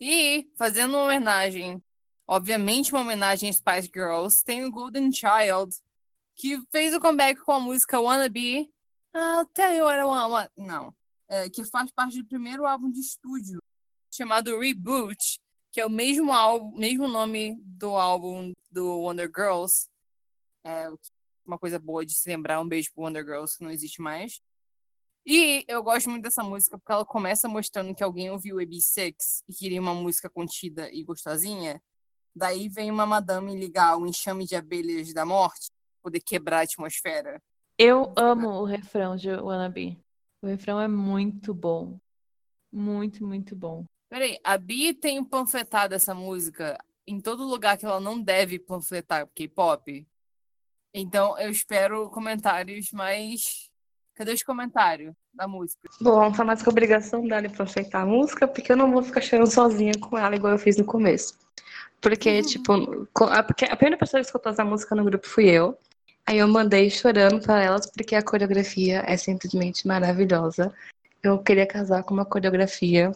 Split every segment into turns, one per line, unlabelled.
E, fazendo uma homenagem, obviamente uma homenagem a Spice Girls, tem o Golden Child, que fez o comeback com a música Wanna Be. I'll tell you what I want. Não. É, que faz parte do primeiro álbum de estúdio, chamado Reboot, que é o mesmo álbum, mesmo nome do álbum do Wonder Girls. É uma coisa boa de se lembrar. Um beijo pro Wonder Girls, que não existe mais. E eu gosto muito dessa música porque ela começa mostrando que alguém ouviu o AB6 e queria uma música contida e gostosinha. Daí vem uma madame ligar o enxame de abelhas da morte, poder quebrar a atmosfera.
Eu amo o refrão de Wannabe. O refrão é muito bom. Muito, muito bom.
Peraí, a Bi tem panfletado essa música em todo lugar que ela não deve panfletar K-pop. Então eu espero comentários mais. Cadê os comentários da música?
Bom, falar mais a obrigação dela pra aceitar a música, porque eu não vou ficar chorando sozinha com ela, igual eu fiz no começo. Porque, uhum. tipo, a, porque a primeira pessoa que escutou essa música no grupo fui eu. Aí eu mandei chorando para elas, porque a coreografia é simplesmente maravilhosa. Eu queria casar com uma coreografia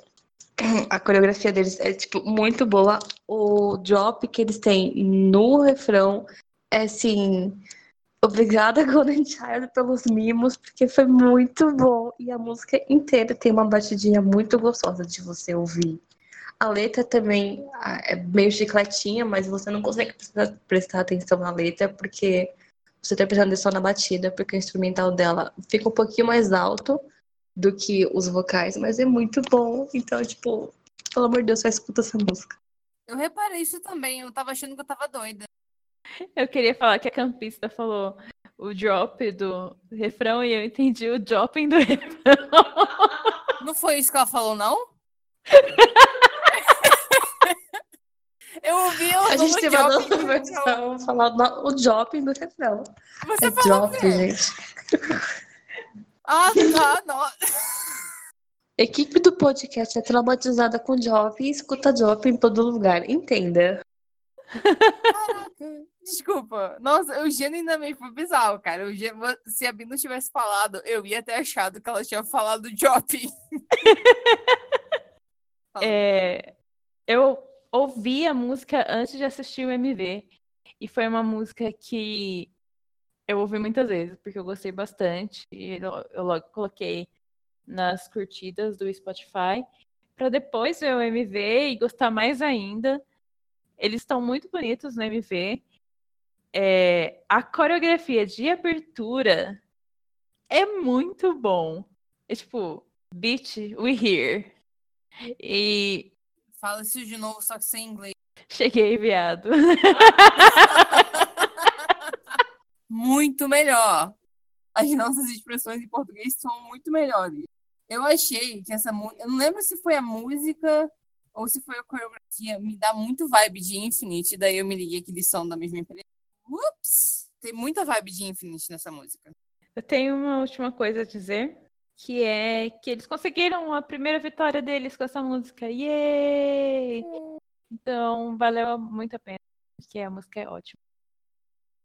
a coreografia deles é, tipo, muito boa. O drop que eles têm no refrão é, assim... Obrigada, Golden Child, pelos mimos, porque foi muito bom. E a música inteira tem uma batidinha muito gostosa de você ouvir. A letra também é meio chicletinha, mas você não consegue prestar, atenção na letra, porque você tá prestando atenção na batida, porque o instrumental dela fica um pouquinho mais alto do que os vocais, mas é muito bom. Então, tipo, pelo amor de Deus, só escuta essa música.
Eu reparei isso também, eu tava achando que eu tava doida.
Eu queria falar que a campista falou o drop do refrão e eu entendi o dropping do refrão.
Não foi isso que ela falou, não? eu ouvi ela
A gente tem uma nova versão falar o dropping do refrão.
Você
é
falou
drop, gente.
Ah, tá, não.
Equipe do podcast é traumatizada com Job e escuta Job em todo lugar. Entenda.
Caraca, desculpa. Nossa, o genuinamente foi bizarro, cara. Se a Bia não tivesse falado, eu ia ter achado que ela tinha falado Job.
é, eu ouvi a música antes de assistir o MV. E foi uma música que eu ouvi muitas vezes, porque eu gostei bastante. E eu logo coloquei nas curtidas do Spotify, para depois ver o MV e gostar mais ainda. Eles estão muito bonitos no MV. É, a coreografia de abertura é muito bom. É tipo, beat, we here. E.
Fala isso de novo, só que sem inglês.
Cheguei, viado.
muito melhor. As nossas expressões em português são muito melhores. Eu achei que essa música. Eu não lembro se foi a música ou se foi a coreografia. Me dá muito vibe de Infinite. Daí eu me liguei que eles são da mesma empresa. Ups! Tem muita vibe de Infinite nessa música.
Eu tenho uma última coisa a dizer. Que é que eles conseguiram a primeira vitória deles com essa música. Yay! Então, valeu muito a pena. Porque a música é ótima.